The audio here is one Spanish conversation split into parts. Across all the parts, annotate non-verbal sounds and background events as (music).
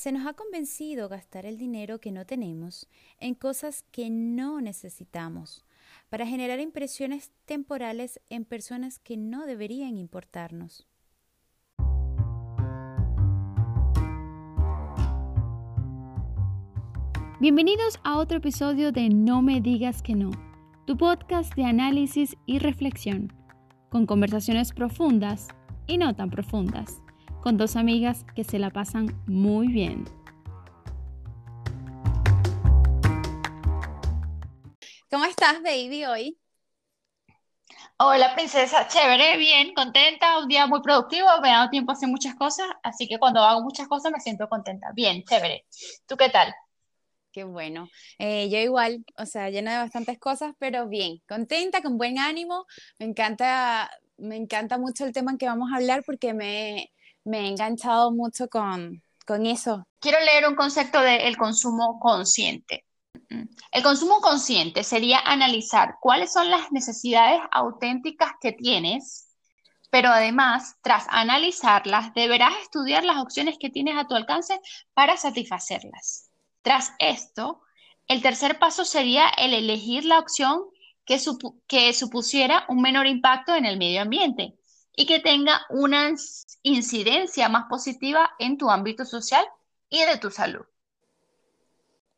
Se nos ha convencido gastar el dinero que no tenemos en cosas que no necesitamos para generar impresiones temporales en personas que no deberían importarnos. Bienvenidos a otro episodio de No me digas que no, tu podcast de análisis y reflexión, con conversaciones profundas y no tan profundas, con dos amigas que se la pasan muy bien. ¿Cómo estás, baby, hoy? Hola, princesa, chévere, bien, contenta, un día muy productivo, me ha dado tiempo a hacer muchas cosas, así que cuando hago muchas cosas me siento contenta. Bien, chévere. ¿Tú qué tal? Qué bueno. Eh, yo igual, o sea, llena de bastantes cosas, pero bien, contenta, con buen ánimo. Me encanta, me encanta mucho el tema en que vamos a hablar porque me, me he enganchado mucho con, con eso. Quiero leer un concepto del consumo consciente. El consumo consciente sería analizar cuáles son las necesidades auténticas que tienes, pero además, tras analizarlas, deberás estudiar las opciones que tienes a tu alcance para satisfacerlas. Tras esto, el tercer paso sería el elegir la opción que supusiera un menor impacto en el medio ambiente y que tenga una incidencia más positiva en tu ámbito social y de tu salud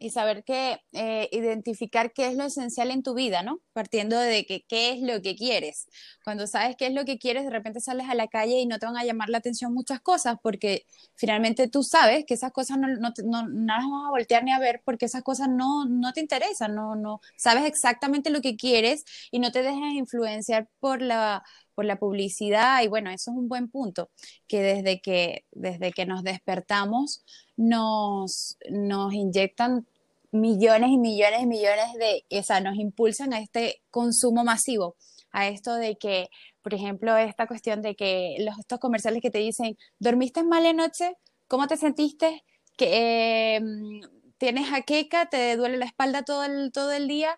y saber que eh, identificar qué es lo esencial en tu vida, ¿no? Partiendo de que qué es lo que quieres. Cuando sabes qué es lo que quieres, de repente sales a la calle y no te van a llamar la atención muchas cosas porque finalmente tú sabes que esas cosas no, no, no, no las vas a voltear ni a ver porque esas cosas no, no te interesan, no, no sabes exactamente lo que quieres y no te dejas influenciar por la por la publicidad y bueno, eso es un buen punto, que desde que, desde que nos despertamos nos, nos inyectan millones y millones y millones de, o sea, nos impulsan a este consumo masivo, a esto de que, por ejemplo, esta cuestión de que los, estos comerciales que te dicen, ¿dormiste mal anoche? ¿Cómo te sentiste? que em, ¿Tienes jaqueca? ¿Te duele la espalda todo el, todo el día?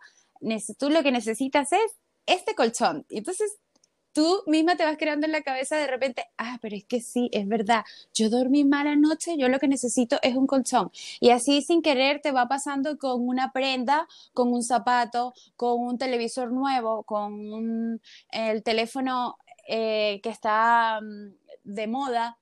Tú lo que necesitas es este colchón. Entonces tú misma te vas creando en la cabeza de repente, ah, pero es que sí, es verdad, yo dormí mal anoche, yo lo que necesito es un colchón. Y así sin querer te va pasando con una prenda, con un zapato, con un televisor nuevo, con el teléfono eh, que está mm, de moda.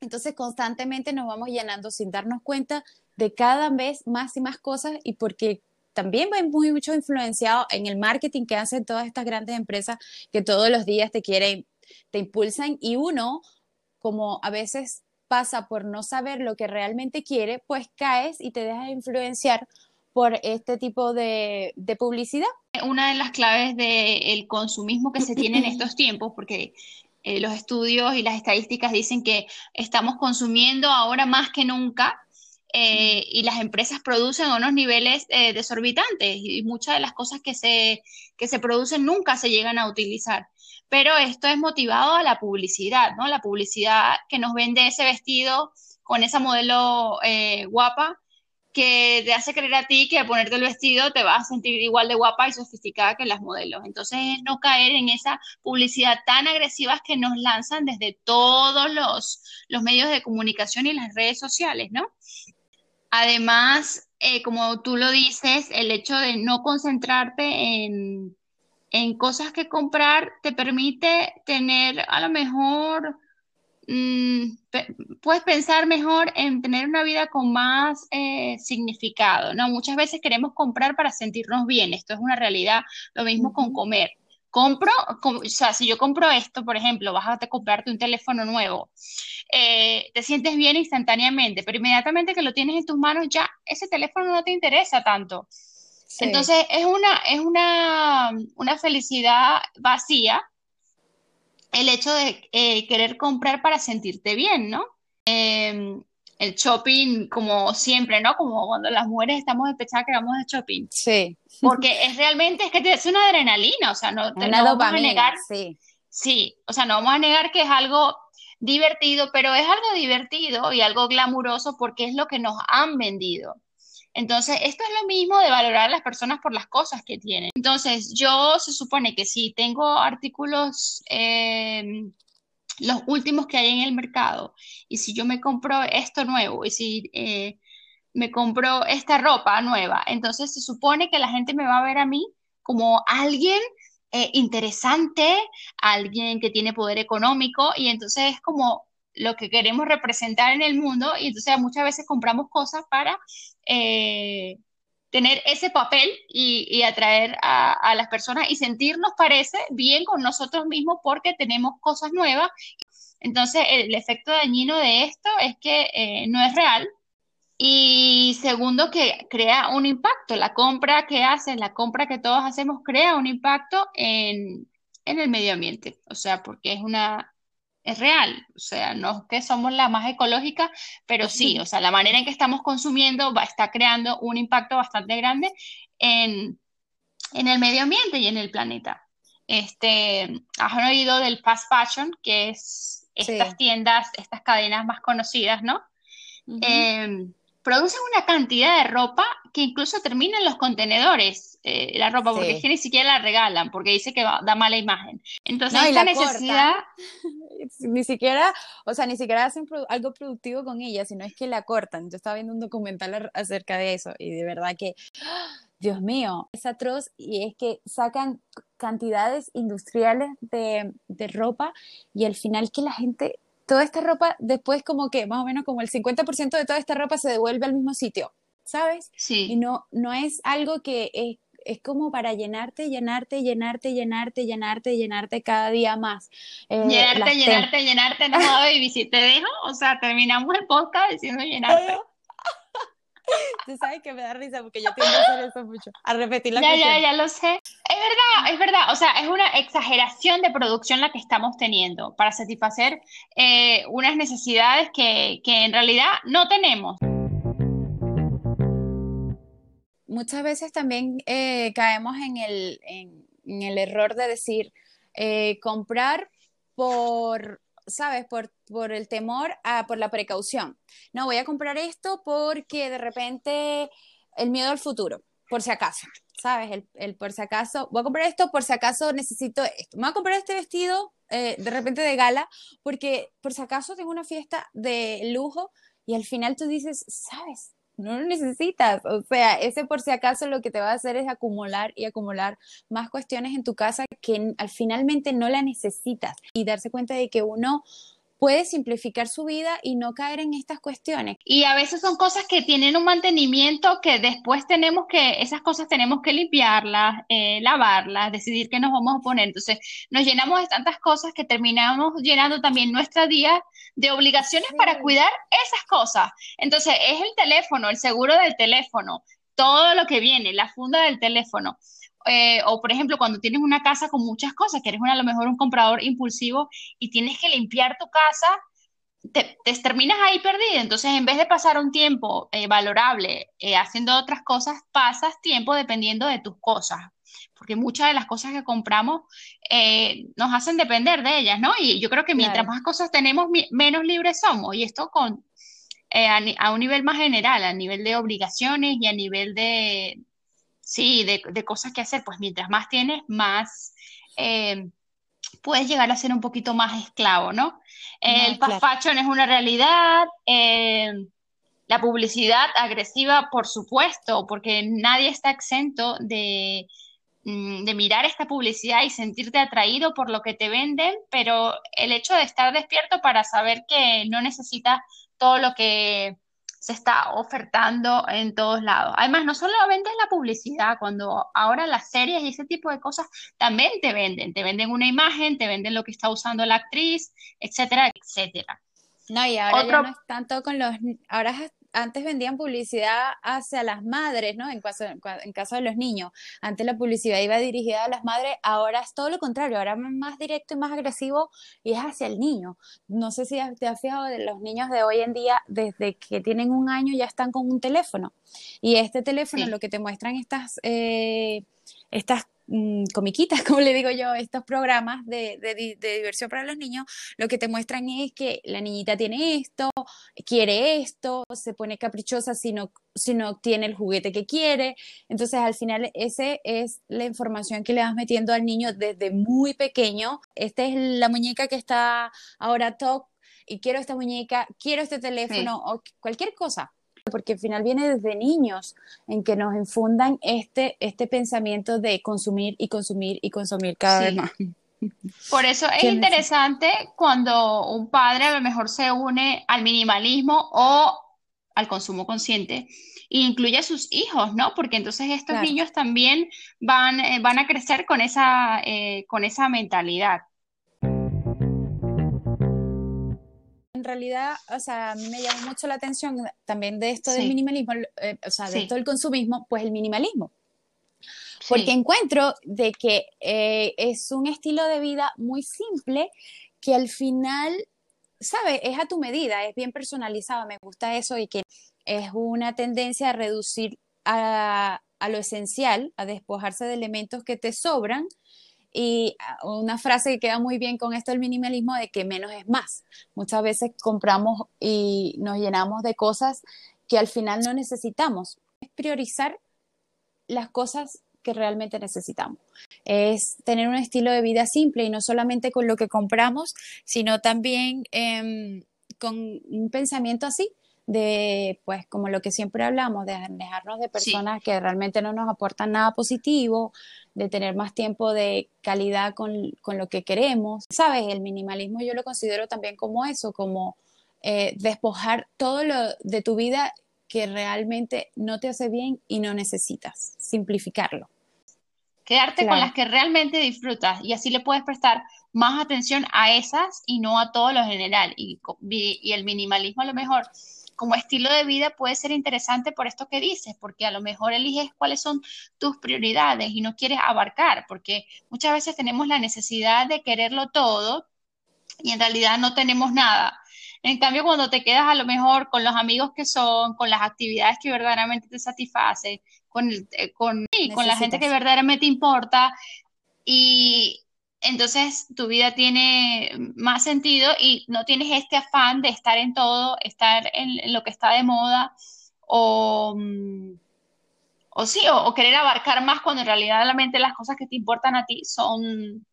Entonces constantemente nos vamos llenando sin darnos cuenta de cada vez más y más cosas y porque también va muy mucho influenciado en el marketing que hacen todas estas grandes empresas que todos los días te quieren, te impulsan y uno, como a veces pasa por no saber lo que realmente quiere, pues caes y te dejas influenciar por este tipo de, publicidad. Una de las claves del consumismo que se tiene en (clears throat) estos tiempos, porque eh, los estudios y las estadísticas dicen que estamos consumiendo ahora más que nunca eh, y las empresas producen unos niveles eh, desorbitantes y muchas de las cosas que se, que se producen nunca se llegan a utilizar. Pero esto es motivado a la publicidad, ¿no? La publicidad que nos vende ese vestido con esa modelo eh, guapa que te hace creer a ti que al ponerte el vestido te vas a sentir igual de guapa y sofisticada que las modelos. Entonces, no caer en esa publicidad tan agresiva que nos lanzan desde todos los, los medios de comunicación y las redes sociales, ¿no? Además, eh, como tú lo dices, el hecho de no concentrarte en, cosas que comprar te permite tener a lo mejor, mm, puedes pensar mejor en tener una vida con más eh, significado, ¿no? Muchas veces queremos comprar para sentirnos bien, esto es una realidad, lo mismo con comer compro, o sea, si yo compro esto, por ejemplo, vas a comprarte un teléfono nuevo, eh, te sientes bien instantáneamente, pero inmediatamente que lo tienes en tus manos, ya ese teléfono no te interesa tanto. Entonces, es una, es una, una felicidad vacía el hecho de eh, querer comprar para sentirte bien, ¿no? Em, el shopping, como siempre, ¿no? Como cuando las mujeres estamos despechadas que vamos de shopping. Sí. Porque es realmente, es que te hace una adrenalina, o sea, no, te, no vamos a negar. Sí. Sí, o sea, no vamos a negar que es algo divertido, pero es algo divertido y algo glamuroso porque es lo que nos han vendido. Entonces, esto es lo mismo de valorar a las personas por las cosas que tienen. Entonces, yo se supone que si tengo artículos eh, los últimos que hay en el mercado. Y si yo me compro esto nuevo, y si eh, me compro esta ropa nueva, entonces se supone que la gente me va a ver a mí como alguien eh, interesante, alguien que tiene poder económico, y entonces es como lo que queremos representar en el mundo, y entonces muchas veces compramos cosas para eh, tener ese papel y, atraer a, las personas y sentirnos, parece, bien con nosotros mismos porque tenemos cosas nuevas. Entonces, el, efecto dañino de esto es que eh, no es real. Y segundo, que crea un impacto. La compra que haces, la compra que todos hacemos, crea un impacto en, en el medio ambiente. O sea, porque es una, es real, o sea, no es que somos la más ecológica, pero sí, o sea, la manera en que estamos consumiendo va, está creando un impacto bastante grande en, el medio ambiente y en el planeta. Este, has oído del fast fashion, que es estas tiendas, estas cadenas más conocidas, ¿no? Producen una cantidad de ropa que incluso termina en los contenedores, eh, la ropa, porque es que ni siquiera la regalan, porque dice que da mala imagen. Entonces, esta necesidad... (laughs) ni siquiera, o sea, ni siquiera hacen algo productivo con ella, sino es que la cortan. Yo estaba viendo un documental acerca de eso y de verdad que, (gasps) Dios mío, es atroz y es que sacan cantidades industriales de, de ropa y al final que la gente toda esta ropa después como que más o menos como el 50% de toda esta ropa se devuelve al mismo sitio, ¿sabes? Sí. Y no, no es algo que es, es como para llenarte, llenarte, llenarte, llenarte, llenarte, llenarte cada día más. Eh, llenarte, llenarte, llenarte, no y si te dejo, o sea, terminamos el podcast diciendo llenarte. Tú sabes que me da risa porque yo tiendo a hacer eso mucho, a repetir la Ya, ya, ya lo sé. Es verdad, es verdad. O sea, es una exageración de producción la que estamos teniendo para satisfacer eh, unas necesidades que, en realidad no tenemos. Muchas veces también eh, caemos en el, en, el error de decir eh, comprar por ¿sabes? Por, por el temor a, por la precaución. No, voy a comprar esto porque de repente el miedo al futuro, por si acaso, ¿sabes? El, el por si acaso, voy a comprar esto por si acaso necesito esto. Me voy a comprar este vestido eh, de repente de gala porque por si acaso tengo una fiesta de lujo y al final tú dices, ¿sabes? No lo necesitas. O sea, ese por si acaso lo que te va a hacer es acumular y acumular más cuestiones en tu casa que al finalmente no la necesitas y darse cuenta de que uno puede simplificar su vida y no caer en estas cuestiones. Y a veces son cosas que tienen un mantenimiento que después tenemos que, esas cosas tenemos que limpiarlas, eh, lavarlas, decidir qué nos vamos a poner. Entonces nos llenamos de tantas cosas que terminamos llenando también nuestra día de obligaciones para cuidar esas cosas. Entonces es el teléfono, el seguro del teléfono, todo lo que viene, la funda del teléfono. Eh, o por ejemplo, cuando tienes una casa con muchas cosas, que eres a lo mejor un comprador impulsivo y tienes que limpiar tu casa, te, terminas ahí perdido. Entonces, en vez de pasar un tiempo eh, valorable eh, haciendo otras cosas, pasas tiempo dependiendo de tus cosas. Porque muchas de las cosas que compramos nos hacen depender de ellas, ¿no? Y yo creo que mientras más cosas tenemos, menos libres somos. Y esto con, a, un nivel más general, a nivel de obligaciones y a nivel de, sí, de, cosas que hacer, pues mientras más tienes, más eh, puedes llegar a ser un poquito más esclavo, ¿no? el fast fashion es una realidad, eh, la publicidad agresiva, por supuesto, porque nadie está exento de, mm, de mirar esta publicidad y sentirte atraído por lo que te venden, pero el hecho de estar despierto para saber que no necesitas todo lo que se está ofertando en todos lados. Además, no solo vendes la publicidad, cuando ahora las series y ese tipo de cosas también te venden, te venden una imagen, te venden lo que está usando la actriz, etcétera, etcétera. No, y ahora ya no es tanto con los, ahora antes vendían publicidad hacia las madres, ¿no? En caso, en caso de los niños. Antes la publicidad iba dirigida a las madres, ahora es todo lo contrario, ahora es más directo y más agresivo y es hacia el niño. No sé si te has fijado de los niños de hoy en día, desde que tienen un año ya están con un teléfono. Y este teléfono lo que te muestran estas, eh, estas mm, comiquitas, (laughs) como le digo yo, estos programas de, de, diversión para los niños, lo que te muestran es que la niñita tiene esto, quiere esto, se pone caprichosa si no, si no obtiene el juguete que quiere. Entonces, al final, esa es la información que le vas metiendo al niño desde muy pequeño. Esta es la muñeca que está ahora top y quiero esta muñeca, quiero este teléfono o cualquier cosa porque al final viene desde niños en que nos infundan este, este pensamiento de consumir y consumir y consumir cada vez más. Por eso es interesante cuando un padre a lo mejor se une al minimalismo o al consumo consciente e incluye a sus hijos, ¿no? Porque entonces estos niños también van, eh, van a crecer con esa, eh, con esa mentalidad. Realidad, o sea, a mí me llama mucho la atención también de esto del minimalismo, eh, o sea, de todo el consumismo, pues el minimalismo. Porque encuentro de que eh, es un estilo de vida muy simple que al final, ¿sabes? Es a tu medida, es bien personalizado, me gusta eso y que es una tendencia a reducir a, a lo esencial, a despojarse de elementos que te sobran y ah, una frase que queda muy bien con esto del minimalismo de que menos es más. Muchas veces compramos y nos llenamos de cosas que al final no necesitamos. Es priorizar las cosas que realmente necesitamos. Es tener un estilo de vida simple y no solamente con lo que compramos, sino también em, con un pensamiento así, de, pues, como lo que siempre hablamos, de alejarnos de personas que realmente no nos aportan nada positivo, de tener más tiempo de calidad con, lo que queremos. Sabes, el minimalismo yo lo considero también como eso, como eh, despojar todo lo de tu vida que realmente no te hace bien y no necesitas, simplificarlo. Quedarte con las que realmente disfrutas y así le puedes prestar más atención a esas y no a todo lo general. Y, y el minimalismo a lo mejor como estilo de vida puede ser interesante por esto que dices, porque a lo mejor eliges cuáles son tus prioridades y no quieres abarcar, porque muchas veces tenemos la necesidad de quererlo todo y en realidad no tenemos nada. En cambio, cuando te quedas a lo mejor con los amigos que son, con las actividades que verdaderamente te satisfacen, con, eh, con, con la gente que verdaderamente importa y, entonces tu vida tiene más sentido y no tienes este afán de estar en todo, estar en, lo que está de moda o, mm, o sí, o, querer abarcar más cuando en realidad realmente las cosas que te importan a ti son,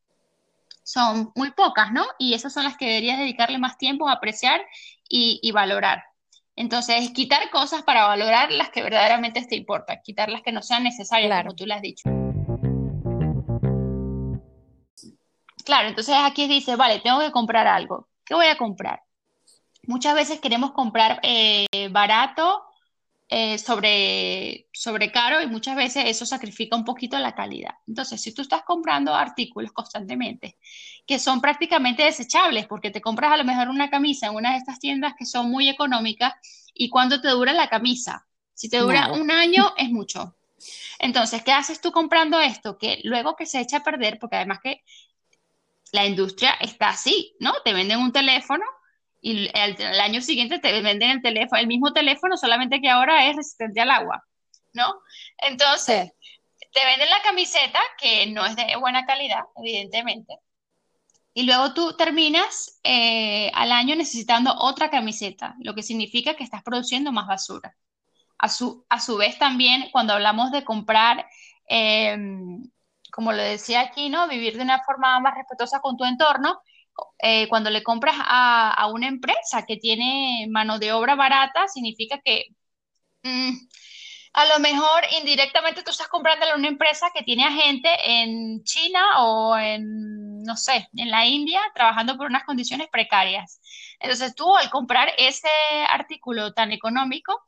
son muy pocas, ¿no? Y esas son las que deberías dedicarle más tiempo a apreciar y, valorar. Entonces, quitar cosas para valorar las que verdaderamente te importan, quitar las que no sean necesarias, como tú lo has dicho. Claro, entonces aquí dice, vale, tengo que comprar algo. ¿Qué voy a comprar? Muchas veces queremos comprar eh, barato eh, sobre, sobre caro y muchas veces eso sacrifica un poquito la calidad. Entonces, si tú estás comprando artículos constantemente que son prácticamente desechables, porque te compras a lo mejor una camisa en una de estas tiendas que son muy económicas y cuánto te dura la camisa. Si te dura un año, es mucho. Entonces, ¿qué haces tú comprando esto? Que luego que se echa a perder, porque además que la industria está así, ¿no? Te venden un teléfono y el, año siguiente te venden el teléfono, el mismo teléfono, solamente que ahora es resistente al agua, ¿no? Entonces, te venden la camiseta, que no es de buena calidad, evidentemente, y luego tú terminas eh, al año necesitando otra camiseta, lo que significa que estás produciendo más basura. A su, a su vez también, cuando hablamos de comprar em, como lo decía aquí, ¿no? Vivir de una forma más respetuosa con tu entorno. Eh, cuando le compras a, una empresa que tiene mano de obra barata, significa que mm, a lo mejor indirectamente tú estás comprando a una empresa que tiene a gente en China o en, no sé, en la India trabajando por unas condiciones precarias. Entonces tú al comprar ese artículo tan económico,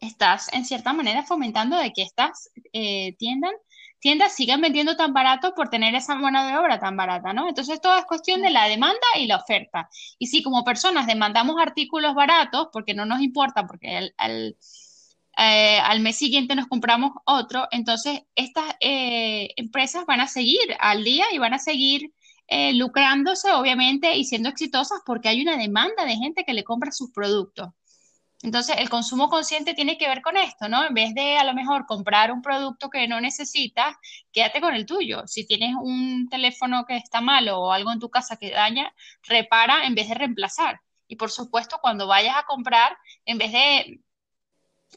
estás en cierta manera fomentando de que estas eh, tiendas tiendas sigan vendiendo tan barato por tener esa mano de obra tan barata, ¿no? Entonces todo es cuestión de la demanda y la oferta. Y si como personas demandamos artículos baratos, porque no nos importa, porque al, eh, mes siguiente nos compramos otro, entonces estas eh, empresas van a seguir al día y van a seguir eh, lucrándose, obviamente, y siendo exitosas porque hay una demanda de gente que le compra sus productos. Entonces, el consumo consciente tiene que ver con esto, ¿no? En vez de a lo mejor comprar un producto que no necesitas, quédate con el tuyo. Si tienes un teléfono que está malo o algo en tu casa que daña, repara en vez de reemplazar. Y por supuesto, cuando vayas a comprar, en vez de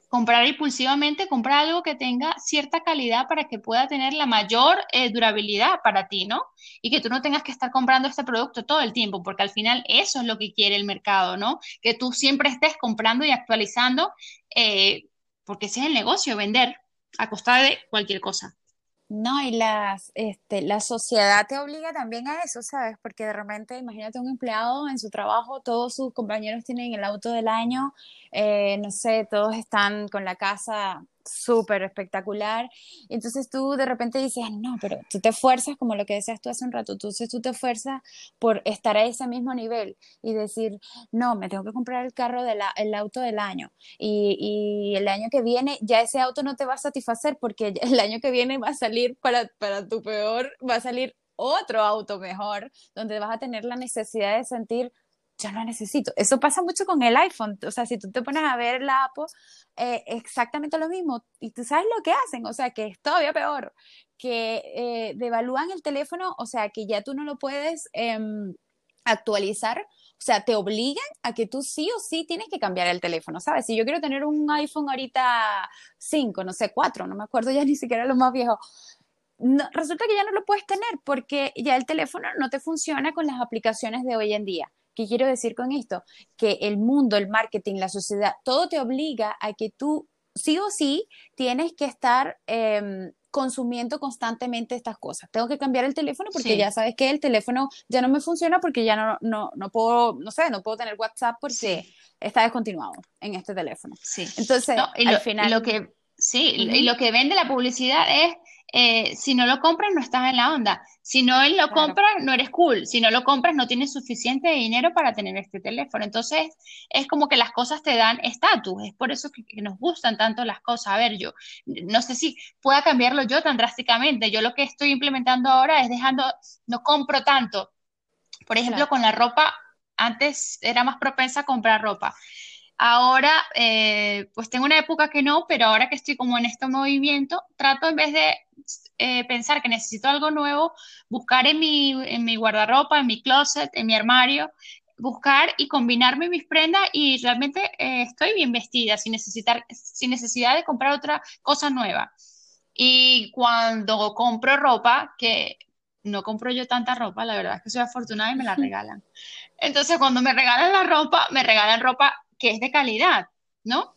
comprar impulsivamente, comprar algo que tenga cierta calidad para que pueda tener la mayor eh, durabilidad para ti, ¿no? Y que tú no tengas que estar comprando este producto todo el tiempo, porque al final eso es lo que quiere el mercado, ¿no? Que tú siempre estés comprando y actualizando, eh, porque ese es el negocio, vender a costa de cualquier cosa. No, y las, este, la sociedad te obliga también a eso, ¿sabes? Porque de repente, imagínate un empleado en su trabajo, todos sus compañeros tienen el auto del año, eh, no sé, todos están con la casa súper espectacular. Entonces tú de repente dices, no, pero tú te esfuerzas, como lo que decías tú hace un rato, entonces tú te esfuerzas por estar a ese mismo nivel y decir, no, me tengo que comprar el carro, del el auto del año. Y, y, el año que viene ya ese auto no te va a satisfacer porque (laughs) el año que viene va a salir para, para tu peor, va a salir otro auto mejor, donde vas a tener la necesidad de sentir yo no necesito. Eso pasa mucho con el iPhone. O sea, si tú te pones a ver la Apple, eh, exactamente lo mismo. Y tú sabes lo que hacen, o sea, que es todavía peor, que eh, devalúan el teléfono, o sea, que ya tú no lo puedes em, actualizar. O sea, te obligan a que tú sí o sí tienes que cambiar el teléfono, ¿sabes? Si yo quiero tener un iPhone ahorita 5, no sé, 4, no me acuerdo ya (laughs) ni siquiera lo más viejo, resulta que ya no lo puedes tener porque ya el teléfono no te funciona con las aplicaciones de hoy en día. ¿Qué quiero decir con esto? Que el mundo, el marketing, la sociedad, todo te obliga a que tú sí o sí tienes que estar em, consumiendo constantemente estas cosas. Tengo que cambiar el teléfono porque ya sabes que el teléfono ya no me funciona porque ya no, no, no puedo, no sé, no puedo tener WhatsApp porque está descontinuado en este teléfono. Sí. Entonces, al final... Lo que, sí, y lo que vende la publicidad es eh, si no lo compras no estás en la onda. Si no lo compras, no eres cool. Si no lo compras, no tienes suficiente dinero para tener este teléfono. Entonces, es como que las cosas te dan estatus. Es por eso que, nos gustan tanto las cosas. A ver, yo no sé si pueda cambiarlo yo tan drásticamente. Yo lo que estoy implementando ahora es dejando, no compro tanto. Por ejemplo, con la ropa, antes era más propensa a comprar ropa. Ahora, eh, pues tengo una época que no, pero ahora que estoy como en este movimiento, trato en vez de eh, pensar que necesito algo nuevo, buscar en mi, en mi guardarropa, en mi closet, en mi armario, buscar y combinarme mis prendas y realmente eh, estoy bien vestida sin, necesitar, sin necesidad de comprar otra cosa nueva. Y cuando compro ropa, que no compro yo tanta ropa, la verdad es que soy afortunada y me la regalan. Entonces, cuando me regalan la ropa, me regalan ropa que es de calidad, ¿no?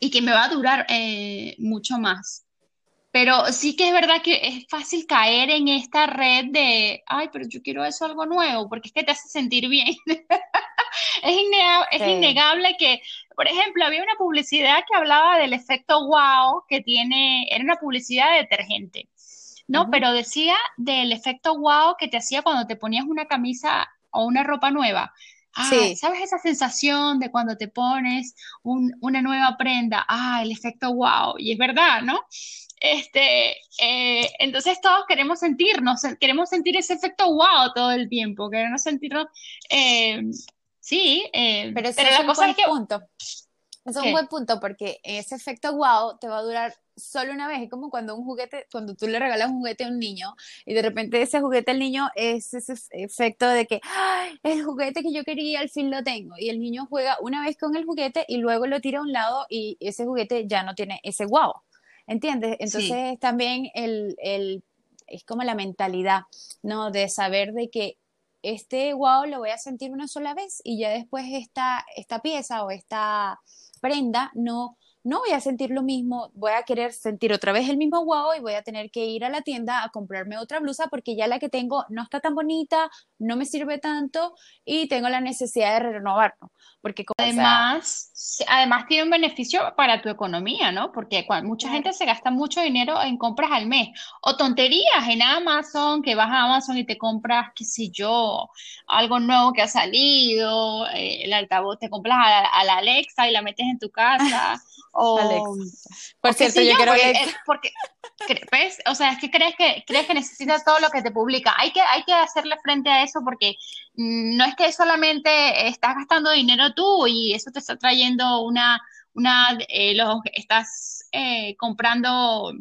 Y que me va a durar eh, mucho más. Pero sí que es verdad que es fácil caer en esta red de, ay, pero yo quiero eso algo nuevo, porque es que te hace sentir bien. (laughs) es, innegable, que, por ejemplo, había una publicidad que hablaba del efecto wow que tiene, era una publicidad de detergente, ¿no? Pero decía del efecto wow que te hacía cuando te ponías una camisa o una ropa nueva. Ah, ¿sabes esa sensación de cuando te pones una nueva prenda? Ah, el efecto wow. Y es verdad, ¿no? Este, eh, entonces todos queremos sentirnos, queremos sentir ese efecto wow todo el tiempo, queremos sentirnos, eh, sí, eh, pero, la cosa es que... Punto. Es un buen punto porque ese efecto wow te va a durar solo una vez. Es como cuando un juguete, cuando tú le regalas un juguete a un niño y de repente ese juguete al niño es ese efecto de que ¡Ay, el juguete que yo quería al fin lo tengo. Y el niño juega una vez con el juguete y luego lo tira a un lado y ese juguete ya no tiene ese wow. ¿Entiendes? Entonces también el, el, es como la mentalidad, ¿no? De saber de que este wow lo voy a sentir una sola vez y ya después esta, esta pieza o esta prenda no no voy a sentir lo mismo, voy a querer sentir otra vez el mismo wow y voy a tener que ir a la tienda a comprarme otra blusa porque ya la que tengo no está tan bonita, no me sirve tanto y tengo la necesidad de renovarlo. Porque además, además tiene un beneficio para tu economía, ¿no? Porque mucha gente se gasta mucho dinero en compras al mes o tonterías en Amazon, que vas a Amazon y te compras, qué sé yo, algo nuevo que ha salido, eh, el altavoz, te compras a la Alexa y la metes en tu casa. (laughs) O, Por cierto, yo, quiero porque, ¿ves? O sea, es que crees que crees que necesitas todo lo que te publica. Hay que hay que hacerle frente a eso porque mm, no es que solamente estás gastando dinero tú y eso te está trayendo una, una eh, los, estás eh, comprando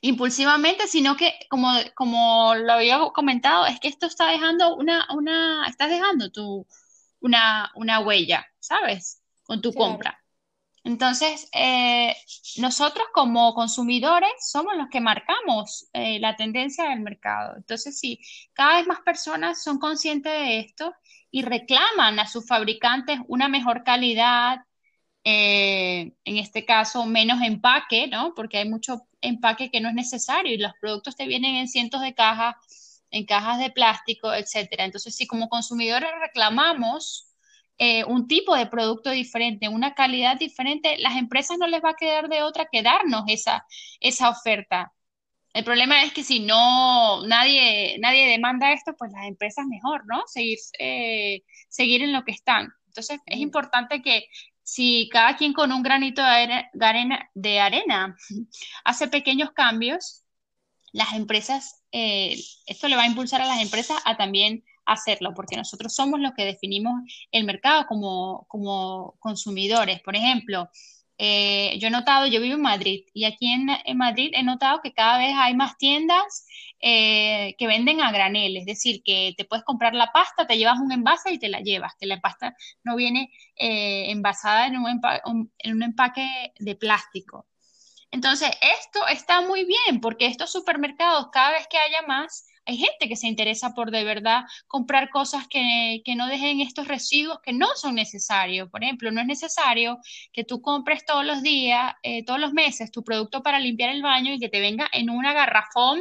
impulsivamente, sino que como, como lo había comentado, es que esto está dejando una, una, estás dejando tu, una, una huella, ¿sabes? Con tu compra. Entonces, eh, nosotros como consumidores somos los que marcamos eh, la tendencia del mercado. Entonces, si cada vez más personas son conscientes de esto y reclaman a sus fabricantes una mejor calidad, eh, en este caso menos empaque, ¿no? Porque hay mucho empaque que no es necesario y los productos te vienen en cientos de cajas, en cajas de plástico, etcétera. Entonces, si como consumidores reclamamos eh, un tipo de producto diferente, una calidad diferente, las empresas no les va a quedar de otra que darnos esa, esa oferta. El problema es que si no nadie, nadie demanda esto, pues las empresas mejor, ¿no? Seguir, eh, seguir en lo que están. Entonces es importante que si cada quien con un granito de arena, de arena (laughs) hace pequeños cambios, las empresas, eh, esto le va a impulsar a las empresas a también hacerlo, porque nosotros somos los que definimos el mercado como, como consumidores. Por ejemplo, eh, yo he notado, yo vivo en Madrid y aquí en, Madrid he notado que cada vez hay más tiendas eh, que venden a granel, es decir, que te puedes comprar la pasta, te llevas un envase y te la llevas, que la pasta no viene eh, envasada en un, en un empaque de plástico. Entonces, esto está muy bien porque estos supermercados, cada vez que haya más, hay gente que se interesa por de verdad comprar cosas que, no dejen estos residuos que no son necesarios. Por ejemplo, no es necesario que tú compres todos los días, eh, todos los meses, tu producto para limpiar el baño y que te venga en una garrafón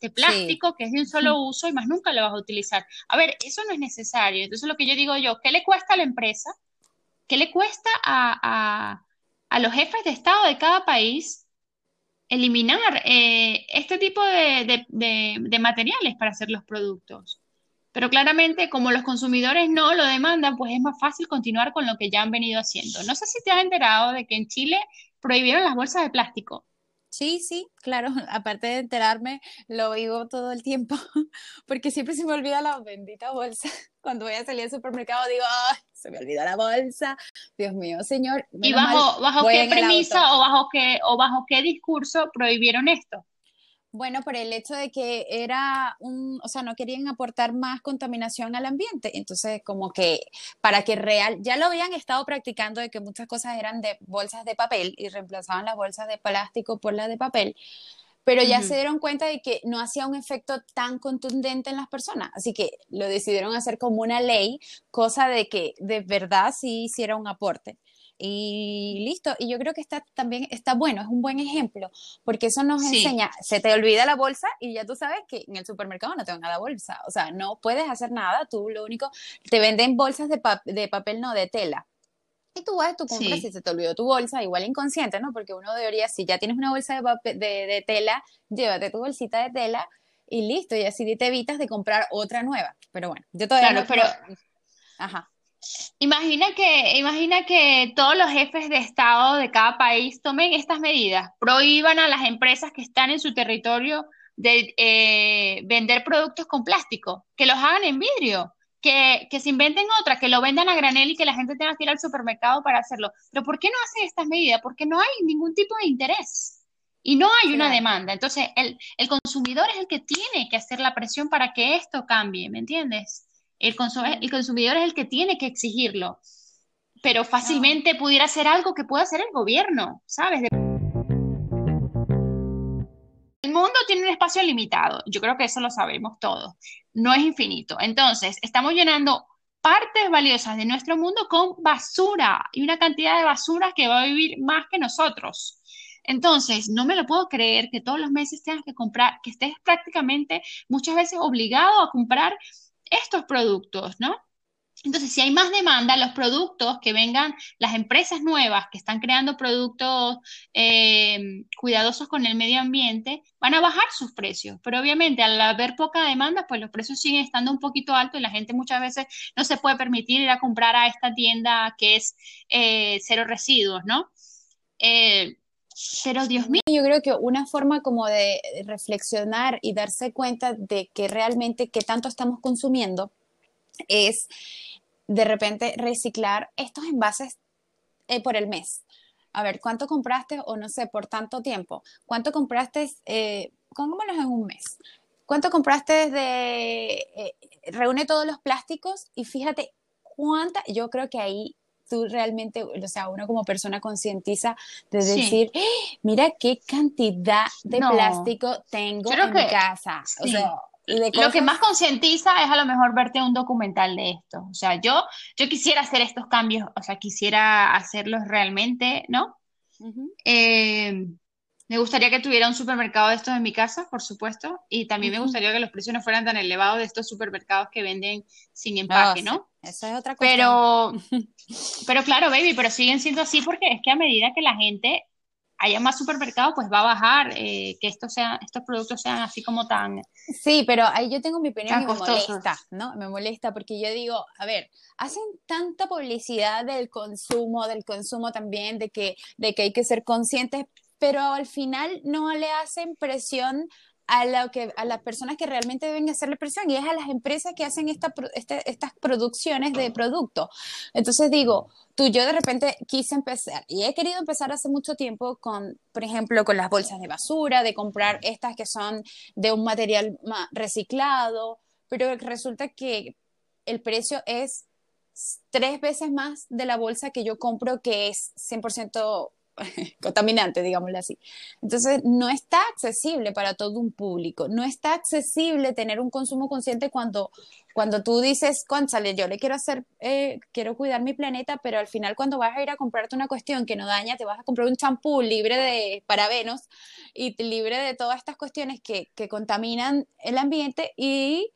de plástico que es de un solo uso y más nunca lo vas a utilizar. A ver, eso no es necesario. Entonces, lo que yo digo yo, ¿qué le cuesta a la empresa? ¿Qué le cuesta a, a los jefes de Estado de cada país eliminar eh, este tipo de, materiales para hacer los productos. Pero claramente, como los consumidores no lo demandan, pues es más fácil continuar con lo que ya han venido haciendo. No sé si te has enterado de que en Chile prohibieron las bolsas de plástico. Sí, sí, claro. (laughs) Aparte de enterarme, lo digo todo el tiempo, (laughs) porque siempre se me olvida la bendita bolsa. (laughs) Cuando voy a salir al supermercado digo, ¡ay! Se me olvida la bolsa. Dios mío, señor. ¿Y bajo, bajo qué premisa o bajo qué, o bajo qué discurso prohibieron esto? Bueno, por el hecho de que era un, o sea, no querían aportar más contaminación al ambiente. Entonces, como que para que real, ya lo habían estado practicando de que muchas cosas eran de bolsas de papel y reemplazaban las bolsas de plástico por las de papel, pero ya se dieron cuenta de que no hacía un efecto tan contundente en las personas. Así que lo decidieron hacer como una ley, cosa de que de verdad sí hiciera un aporte y listo. Y yo creo que está también está bueno, es un buen ejemplo, porque eso nos enseña, se te olvida la bolsa y ya tú sabes que en el supermercado no te van a la bolsa, o sea, no puedes hacer nada, tú lo único, te venden bolsas de, de papel, no de tela. Y tú vas, tú compras y se te olvidó tu bolsa, igual inconsciente, ¿no? Porque uno debería, si ya tienes una bolsa de, de, tela, llévate tu bolsita de tela y listo, y así te evitas de comprar otra nueva. Pero bueno, yo todavía claro, pero... Ajá. Imagina que, imagina que todos los jefes de Estado de cada país tomen estas medidas, prohíban a las empresas que están en su territorio de eh, vender productos con plástico, que los hagan en vidrio, que, que, se inventen otra, que lo vendan a granel y que la gente tenga que ir al supermercado para hacerlo. Pero ¿por qué no hacen estas medidas? Porque no hay ningún tipo de interés y no hay una demanda. Entonces, el, el consumidor es el que tiene que hacer la presión para que esto cambie, ¿me entiendes? El, consumidor es el que tiene que exigirlo, pero fácilmente pudiera ser algo que pueda hacer el gobierno, ¿sabes? El mundo tiene un espacio limitado, yo creo que eso lo sabemos todos, no es infinito. Entonces, estamos llenando partes valiosas de nuestro mundo con basura y una cantidad de basura que va a vivir más que nosotros. Entonces, no me lo puedo creer que todos los meses tengas que comprar, que estés prácticamente muchas veces obligado a comprar estos productos, ¿no? Entonces, si hay más demanda, los productos que vengan, las empresas nuevas que están creando productos eh, cuidadosos con el medio ambiente, van a bajar sus precios. Pero obviamente, al haber poca demanda, pues los precios siguen estando un poquito altos y la gente muchas veces no se puede permitir ir a comprar a esta tienda que es eh, cero residuos, ¿no? Eh, pero Dios mío. Yo creo que una forma como de reflexionar y darse cuenta de que realmente qué tanto estamos consumiendo es de repente reciclar estos envases eh, por el mes. A ver, ¿cuánto compraste o no sé, por tanto tiempo? ¿Cuánto compraste, eh, en un mes? ¿Cuánto compraste desde, eh, reúne todos los plásticos y fíjate cuánta, yo creo que ahí tú realmente, o sea, uno como persona concientiza de decir, ¡Ah! mira qué cantidad de plástico tengo en mi casa. O sea, Lo que más concientiza es a lo mejor verte un documental de esto. O sea, yo, yo quisiera hacer estos cambios, o sea, quisiera hacerlos realmente, ¿no? Me gustaría que tuviera un supermercado de estos en mi casa, por supuesto, y también me gustaría que los precios no fueran tan elevados de estos supermercados que venden sin empaque, ¿no? Eso es otra cosa. Pero, pero claro, baby, pero siguen siendo así porque es que a medida que la gente haya más supermercados, pues va a bajar eh, que estos sean, estos productos sean así como tan. Sí, pero ahí yo tengo mi opinión y me molesta, ¿no? Me molesta porque yo digo, a ver, hacen tanta publicidad del consumo, del consumo también, de que, de que hay que ser conscientes, pero al final no le hacen presión a, lo que, a las personas que realmente deben hacerle presión y es a las empresas que hacen este, estas producciones de producto. Entonces digo, tú, yo de repente quise empezar y he querido empezar hace mucho tiempo con, por ejemplo, con las bolsas de basura, de comprar estas que son de un material reciclado, pero resulta que el precio es tres veces más de la bolsa que yo compro que es 100% (laughs) contaminante, digámoslo así. Entonces, no está accesible para todo un público, no está accesible tener un consumo consciente cuando, cuando tú dices, conchale, yo le quiero hacer, eh, quiero cuidar mi planeta, pero al final cuando vas a ir a comprarte una cuestión que no daña, te vas a comprar un champú libre de parabenos y libre de todas estas cuestiones que, que contaminan el ambiente y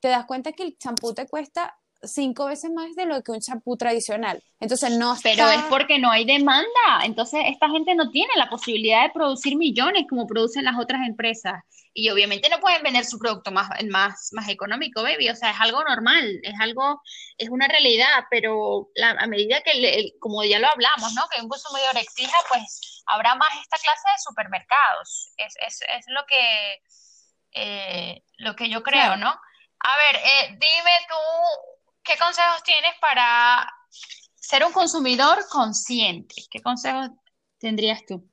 te das cuenta que el champú te cuesta cinco veces más de lo que un champú tradicional. Entonces no Pero es porque no hay demanda. Entonces esta gente no tiene la posibilidad de producir millones como producen las otras empresas. Y obviamente no pueden vender su producto más, más, más económico, baby. O sea, es algo normal, es algo, es una realidad, pero a medida que, como ya lo hablamos, ¿no? Que un consumidor exija, pues habrá más esta clase de supermercados. Es, es, es lo que, eh, lo que yo creo, ¿no? A ver, eh, dime tú ¿qué consejos tienes para ser un consumidor consciente? ¿Qué consejos tendrías tú?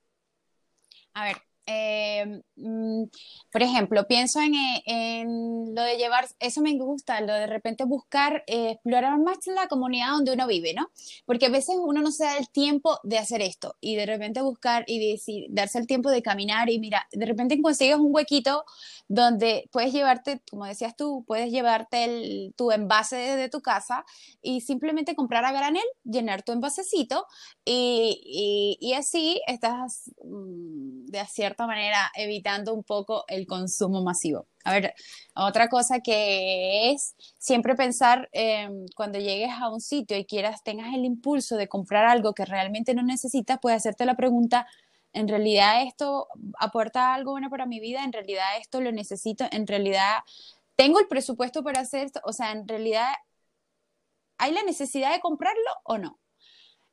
A ver, eh, mm, por ejemplo, pienso eh, en, lo de llevar, eso me gusta, lo de repente buscar, eh, explorar más la comunidad donde uno vive, ¿no? Porque a veces uno no se da el tiempo de hacer esto y de repente buscar y decir, darse el tiempo de caminar y mira, de repente consigues un huequito donde puedes llevarte, como decías tú, puedes llevarte el, tu envase de, tu casa y simplemente comprar a granel, llenar tu envasecito y, y, así estás mm, de cierta manera evitando un poco el consumo masivo. A ver, otra cosa que es siempre pensar em, cuando llegues a un sitio y quieras, tengas el impulso de comprar algo que realmente no necesitas, puedes hacerte la pregunta, en realidad esto aporta algo bueno para mi vida, en realidad esto lo necesito, en realidad tengo el presupuesto para hacer esto, o sea, en realidad hay la necesidad de comprarlo o no.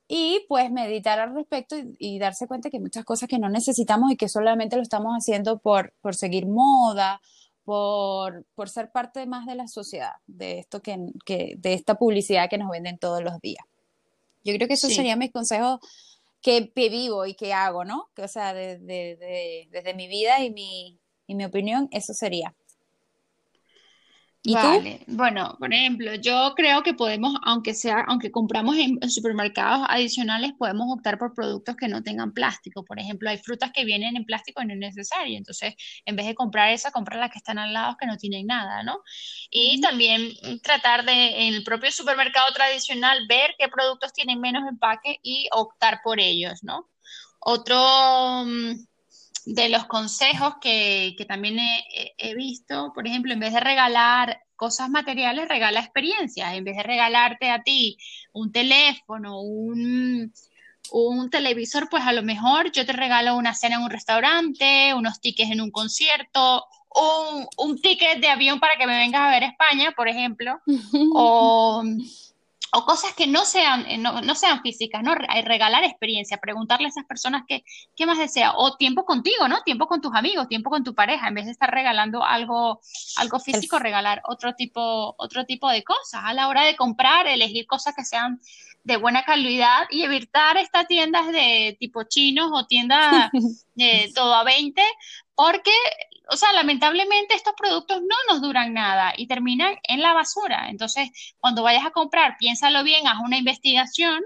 Y pues meditar al respecto y, darse cuenta que hay muchas cosas que no necesitamos y que solamente lo estamos haciendo por, por seguir moda, por, por, ser parte más de la sociedad, de esto que, que, de esta publicidad que nos venden todos los días. Yo creo que eso sería mi consejo que, vivo y que hago, ¿no? Que, o sea, desde mi vida y mi, y mi opinión, eso sería. ¿Y vale. Bueno, por ejemplo, yo creo que podemos, aunque sea, aunque compramos en, supermercados adicionales, podemos optar por productos que no tengan plástico. Por ejemplo, hay frutas que vienen en plástico y no es necesario. Entonces, en vez de comprar esa, comprar las que están al lado que no tienen nada, ¿no? Y también tratar de, en el propio supermercado tradicional, ver qué productos tienen menos empaque y optar por ellos, ¿no? Otro mm, de los consejos que, también he, visto, por ejemplo, en vez de regalar cosas materiales, regala experiencias. En vez de regalarte a ti un teléfono, un, un televisor, pues a lo mejor yo te regalo una cena en un restaurante, unos tickets en un concierto, un, un ticket de avión para que me vengas a ver a España, por ejemplo, (laughs) o o cosas que no sean, eh, no, sean físicas, ¿no? Regalar experiencia, preguntarle a esas personas qué, qué más desea, o tiempo contigo, ¿no? Tiempo con tus amigos, tiempo con tu pareja, en vez de estar regalando algo, algo físico, regalar otro tipo, otro tipo de cosas. A la hora de comprar, elegir cosas que sean de buena calidad y evitar estas tiendas de tipo chinos o tiendas (laughs) de todo a 20, porque, o sea, lamentablemente estos productos no nos duran nada y terminan en la basura. Entonces, cuando vayas a comprar, piénsalo bien, haz una investigación,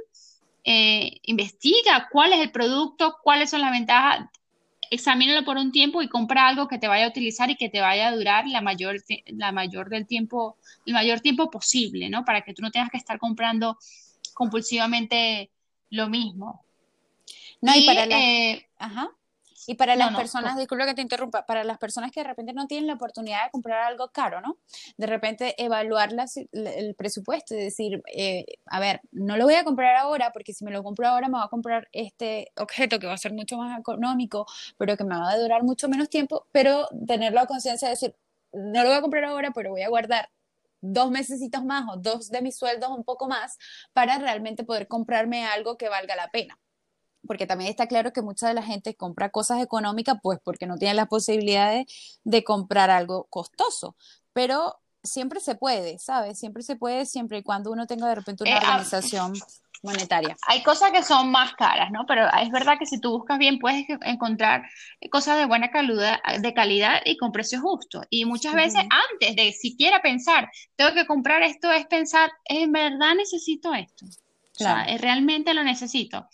eh, investiga cuál es el producto, cuáles son las ventajas, examínalo por un tiempo y compra algo que te vaya a utilizar y que te vaya a durar la mayor, la mayor del tiempo, el mayor tiempo posible, ¿no? Para que tú no tengas que estar comprando compulsivamente lo mismo. No, y, para la... Eh, Ajá. Y para las personas, disculpa que te interrumpa, para las personas que de repente no tienen la oportunidad de comprar algo caro, ¿no? De repente evaluar el presupuesto y decir, eh, a ver, no lo voy a comprar ahora porque si me lo compro ahora me va a comprar este objeto que va a ser mucho más económico, pero que me va a durar mucho menos tiempo, pero tener la conciencia de decir, no lo voy a comprar ahora, pero voy a guardar dos mesecitos más o dos de mis sueldos un poco más para realmente poder comprarme algo que valga la pena porque también está claro que mucha de la gente compra cosas económicas pues porque no tiene las posibilidades de comprar algo costoso, pero siempre se puede, ¿sabes? Siempre se puede, siempre y cuando uno tenga de repente una eh, ah, organización monetaria. Hay cosas que son más caras, ¿no? Pero es verdad que si tú buscas bien puedes encontrar cosas de buena calidad, de calidad y con precios justos. Y muchas veces antes de siquiera pensar, tengo que comprar esto, es pensar, ¿en verdad necesito esto? O sea, ¿realmente lo necesito?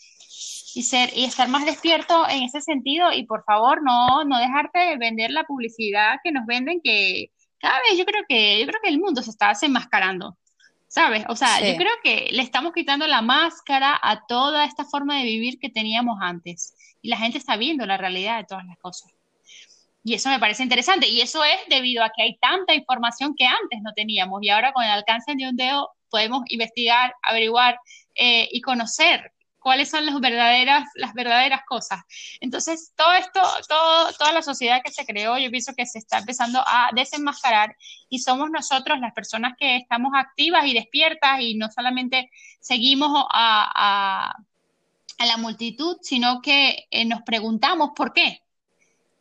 Y ser y estar más despierto en ese sentido y por favor no no dejarte de vender la publicidad que nos venden que cada vez yo creo que yo creo que el mundo se está desenmascarando sabes o sea yo creo que le estamos quitando la máscara a toda esta forma de vivir que teníamos antes y la gente está viendo la realidad de todas las cosas. Y eso me parece interesante y eso es debido a que hay tanta información que antes no teníamos y ahora con el alcance de un dedo podemos investigar averiguar eh, y conocer cuáles son las verdaderas, las verdaderas cosas. Entonces, todo esto, todo, toda la sociedad que se creó, yo pienso que se está empezando a desenmascarar y somos nosotros las personas que estamos activas y despiertas y no solamente seguimos a, a, la multitud, sino que eh, nos preguntamos por qué.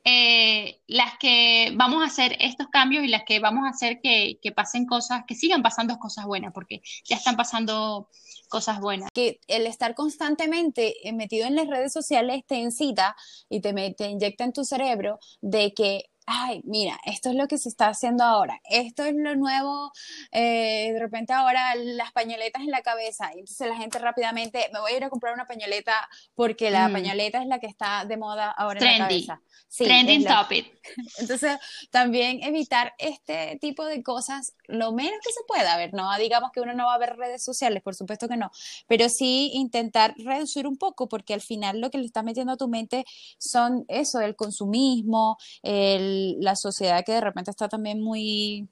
Eh, las que vamos a hacer estos cambios y las que vamos a hacer que, que pasen cosas, que sigan pasando cosas buenas, porque ya están pasando cosas buenas. Que el estar constantemente eh, metido en las redes sociales te incita y te, te inyecta en tu cerebro de que ay, mira, esto es lo que se está haciendo ahora, esto es lo nuevo, eh, de repente ahora las pañoletas en la cabeza, y entonces la gente rápidamente, me voy a ir a comprar una pañoleta porque la mm. pañoleta es la que está de moda ahora en la cabeza. Sí, Trending topic. (laughs) Entonces, también evitar este tipo de cosas lo menos que se pueda. A ver, no digamos que uno no va a ver redes sociales, por supuesto que no, pero sí intentar reducir un poco, porque al final lo que le está metiendo a tu mente son eso, el consumismo, el la sociedad que de repente está también muy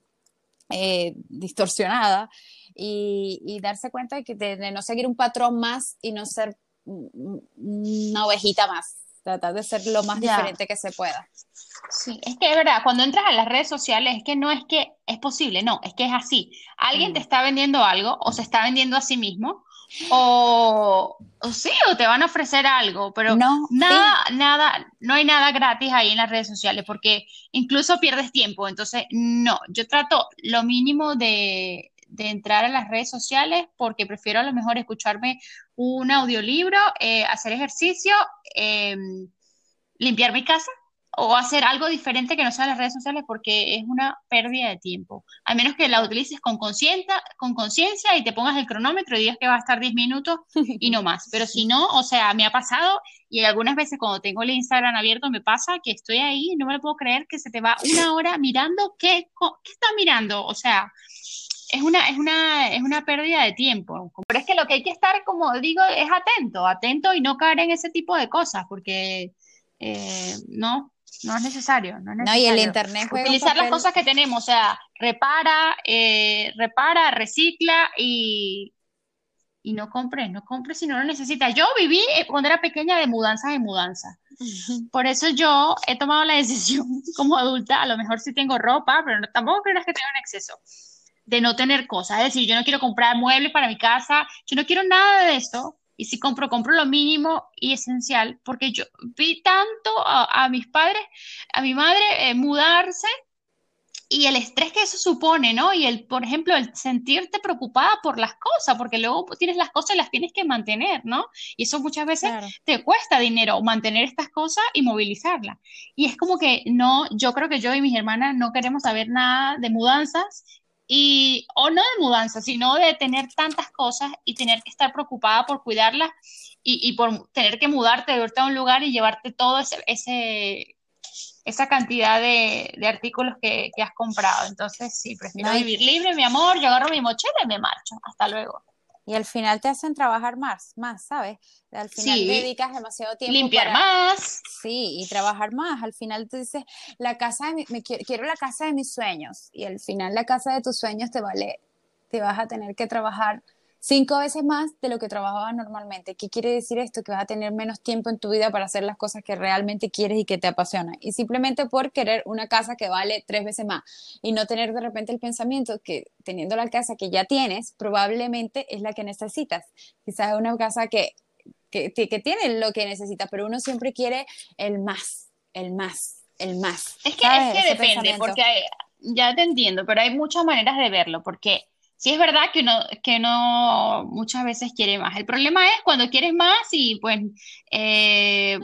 eh, distorsionada y, darse cuenta de, que de, no seguir un patrón más y no ser una ovejita más, tratar de ser lo más diferente que se pueda. Sí, es que es verdad, cuando entras a las redes sociales es que no es que es posible, no, es que es así. Alguien mm. te está vendiendo algo o se está vendiendo a sí mismo o, sí, o te van a ofrecer algo, pero no, nada, nada, no hay nada gratis ahí en las redes sociales porque incluso pierdes tiempo. Entonces, no, yo trato lo mínimo de, de entrar a las redes sociales porque prefiero a lo mejor escucharme un audiolibro, eh, hacer ejercicio, em, limpiar mi casa o hacer algo diferente que no sea las redes sociales porque es una pérdida de tiempo. A menos que la utilices con conciencia con conciencia y te pongas el cronómetro y digas que va a estar 10 minutos y no más. Pero si no, o sea, me ha pasado y algunas veces cuando tengo el Instagram abierto me pasa que estoy ahí y no me lo puedo creer que se te va una hora mirando qué, qué estás mirando. O sea, es una, es una, es una pérdida de tiempo. Pero es que lo que hay que estar, como digo, es atento, atento y no caer en ese tipo de cosas, porque eh, no, no es necesario. No, y el internet Utilizar las cosas que tenemos, o sea, repara, eh, repara, recicla y, y no compres, no compres si no lo necesitas. Yo viví eh, cuando era pequeña de mudanzas en mudanza. Por eso yo he tomado la decisión (laughs) como adulta, a lo mejor sí tengo ropa, pero tampoco creas que tengo en exceso, de no tener cosas. Es decir, yo no quiero comprar muebles para mi casa, yo no quiero nada de esto, y si compro, compro lo mínimo y esencial, porque yo vi tanto a, mis padres, a mi madre eh, mudarse y el estrés que eso supone, ¿no? Y el, por ejemplo, el sentirte preocupada por las cosas, porque luego tienes las cosas y las tienes que mantener, ¿no? Y eso muchas veces te cuesta dinero mantener estas cosas y movilizarlas. Y es como que no, yo creo que yo y mis hermanas no queremos saber nada de mudanzas y, o no de mudanzas, sino de tener tantas cosas y tener que estar preocupada por cuidarlas y, y por tener que mudarte, de a un lugar y llevarte todo ese, ese esa cantidad de, artículos que, has comprado. Entonces, sí, prefiero vivir libre, mi amor, yo agarro mi mochila y me marcho. Hasta luego. Y al final te hacen trabajar más, más, ¿sabes? Al final dedicas demasiado tiempo. Limpiar más. Sí, y trabajar más. Al final tú dices, la casa de me quiero la casa de mis sueños. Y al final la casa de tus sueños te vale, te vas a tener que trabajar cinco veces más de lo que trabajaba normalmente. ¿Qué quiere decir esto? Que vas a tener menos tiempo en tu vida para hacer las cosas que realmente quieres y que te apasionan. Y simplemente por querer una casa que vale tres veces más y no tener de repente el pensamiento que teniendo la casa que ya tienes, probablemente es la que necesitas. Quizás es una casa que, que, que tiene lo que necesitas, pero uno siempre quiere el más, el más, el más. Es que, es que depende, porque ya te entiendo, pero hay muchas maneras de verlo, porque sí es verdad que que no muchas veces quiere más. El problema es cuando quieres más y pues eh,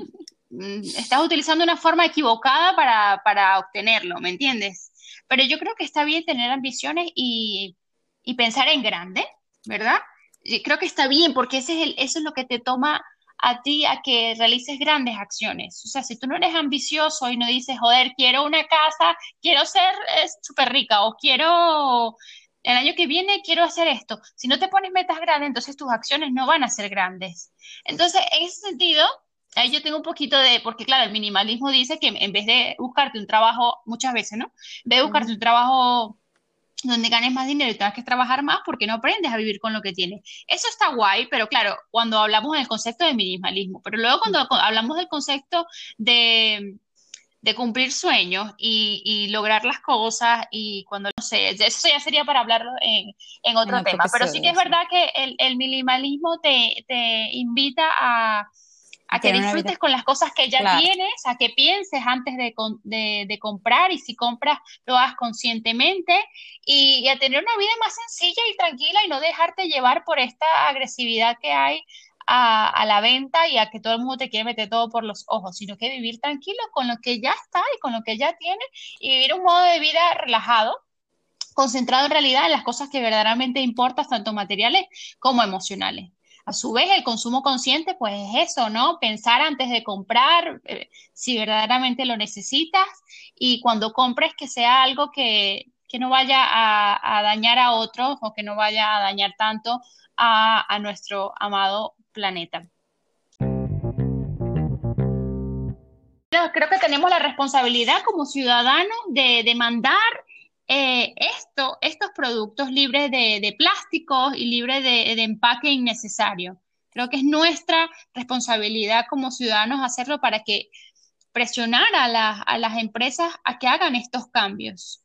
mm, estás utilizando una forma equivocada para, obtenerlo, ¿me entiendes? Pero yo creo que está bien tener ambiciones y, pensar en grande, ¿verdad? creo que está bien porque ese es eso es lo que te toma a ti a que realices grandes acciones. O sea, si tú no eres ambicioso y no dices, joder, quiero una casa, quiero ser súper rica o quiero el año que viene quiero hacer esto. Si no te pones metas grandes, entonces tus acciones no van a ser grandes. Entonces, en ese sentido, ahí yo tengo un poquito de, porque claro, el minimalismo dice que en vez de buscarte un trabajo, muchas veces, ¿no? En vez de buscarte un trabajo donde ganes más dinero y tengas que trabajar más porque no aprendes a vivir con lo que tienes. Eso está guay, pero claro, cuando hablamos del concepto de minimalismo, pero luego cuando hablamos del concepto de de cumplir sueños y, lograr las cosas y cuando no sé, eso ya sería para hablarlo en, otro tema, pero sí que es verdad que el, minimalismo te, invita a, que disfrutes con las cosas que ya tienes, a que pienses antes de, comprar y si compras lo hagas conscientemente y, y, a tener una vida más sencilla y tranquila y no dejarte llevar por esta agresividad que hay a, la venta y a que todo el mundo te quiere meter todo por los ojos, sino que vivir tranquilo con lo que ya está y con lo que ya tiene y vivir un modo de vida relajado, concentrado en realidad en las cosas que verdaderamente importan, tanto materiales como emocionales. A su vez, el consumo consciente, pues es eso, ¿no? Pensar antes de comprar eh, si verdaderamente lo necesitas y cuando compres que sea algo que, no vaya a, dañar a otros o que no vaya a dañar tanto a, a nuestro amado planeta. Creo que tenemos la responsabilidad como ciudadanos de demandar eh, esto, estos productos libres de, plásticos y libres de, empaque innecesario. Creo que es nuestra responsabilidad como ciudadanos hacerlo para que presionar a, a las empresas a que hagan estos cambios.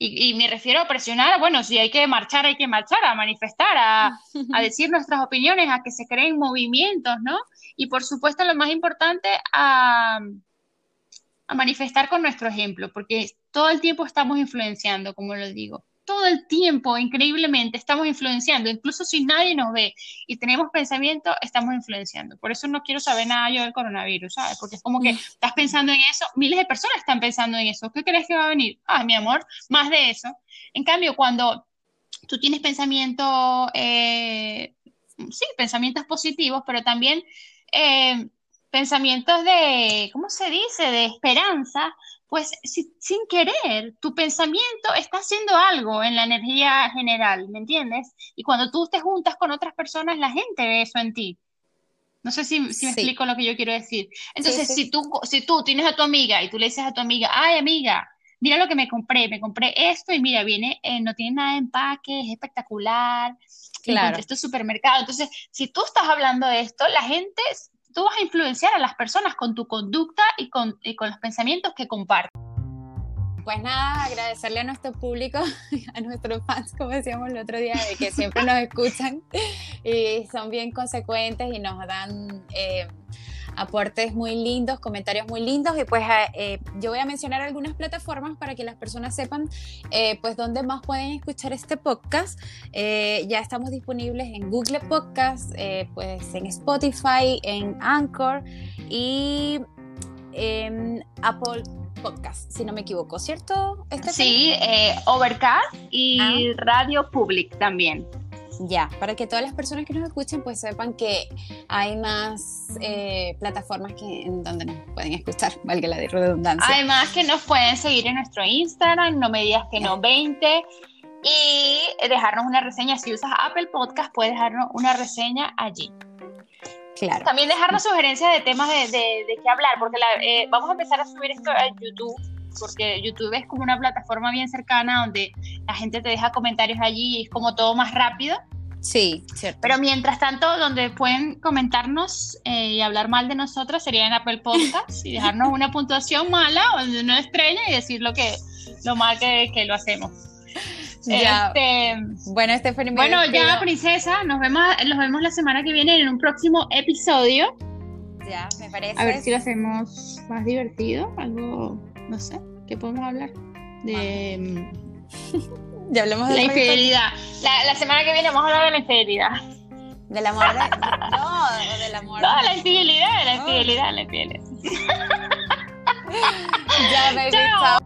Y, me refiero a presionar, bueno, si hay que marchar, hay que marchar, a manifestar, (laughs) a, decir nuestras opiniones, a que se creen movimientos, ¿no? Y por supuesto, lo más importante, a, a manifestar con nuestro ejemplo, porque todo el tiempo estamos influenciando, como lo digo todo el tiempo, increíblemente, estamos influenciando, incluso si nadie nos ve y tenemos pensamiento, estamos influenciando. Por eso no quiero saber nada yo del coronavirus, ¿sabes? Porque es como que mm. estás pensando en eso, miles de personas están pensando en eso. ¿Qué crees que va a venir? Ah, mi amor, más de eso. En cambio, cuando tú tienes pensamiento, eh, sí, pensamientos positivos, pero también eh, pensamientos de, ¿cómo se dice?, de esperanza, pues sin querer, tu pensamiento está haciendo algo en la energía general, ¿me entiendes? Y cuando tú te juntas con otras personas, la gente ve eso en ti. No sé si, me explico lo que yo quiero decir. Entonces, Si, tú, si tú tienes a tu amiga y tú le dices a tu amiga, ay amiga, mira lo que me compré, me compré esto y mira, viene, eh, no tiene nada de empaque, es espectacular, claro. esto es supermercado. Entonces, si tú estás hablando de esto, la gente tú vas a influenciar a las personas con tu conducta y con, los pensamientos que comparten. Pues nada, agradecerle a nuestro público, (laughs) a nuestros fans, como decíamos el otro día, de que siempre nos escuchan y son bien consecuentes y nos dan eh, aportes muy lindos, comentarios muy lindos y pues eh, yo voy a mencionar algunas plataformas para que las personas sepan eh, pues dónde más pueden escuchar este podcast. Eh, ya estamos disponibles en Google Podcast, pues en Spotify, en Anchor y en Apple Podcast, si no me equivoco, ¿cierto? Sí, Overcast y ah. Radio Public también. Ya, para que todas las personas que nos escuchen pues sepan que hay más eh, plataformas que, en donde nos pueden escuchar, valga la redundancia. Además que nos pueden seguir en nuestro Instagram, no me digas que no 20, y dejarnos una reseña. Si usas Apple Podcast, puedes dejarnos una reseña allí. Claro. También dejarnos sugerencias de temas de, de, qué hablar, porque eh, vamos a empezar a subir esto a YouTube porque YouTube es como una plataforma bien cercana donde la gente te deja comentarios allí y es como todo más rápido. Sí, cierto. Pero mientras tanto, donde pueden comentarnos eh, y hablar mal de nosotros sería en Apple Podcasts y dejarnos una puntuación mala o una estrella y decir lo que lo mal que, que lo hacemos. Ya. Este, bueno, Stephanie. Bueno, ya, princesa, nos vemos, nos vemos la semana que viene en un próximo episodio. Ya, me parece. A ver si lo hacemos más divertido, algo no sé, ¿qué podemos hablar? De... (laughs) ya hablamos de la infidelidad. La, semana que viene vamos a hablar de la infidelidad. ¿Del amor? De... No, del amor. No, la infidelidad, la infidelidad, la infidelidad. (laughs) ya, baby, chao.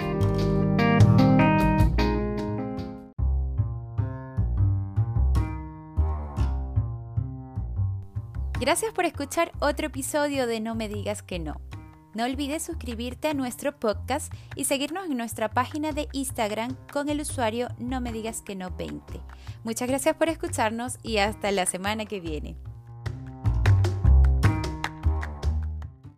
Gracias por escuchar otro episodio de No me digas que no. No olvides suscribirte a nuestro podcast y seguirnos en nuestra página de Instagram con el usuario No me digas que no 20. Muchas gracias por escucharnos y hasta la semana que viene.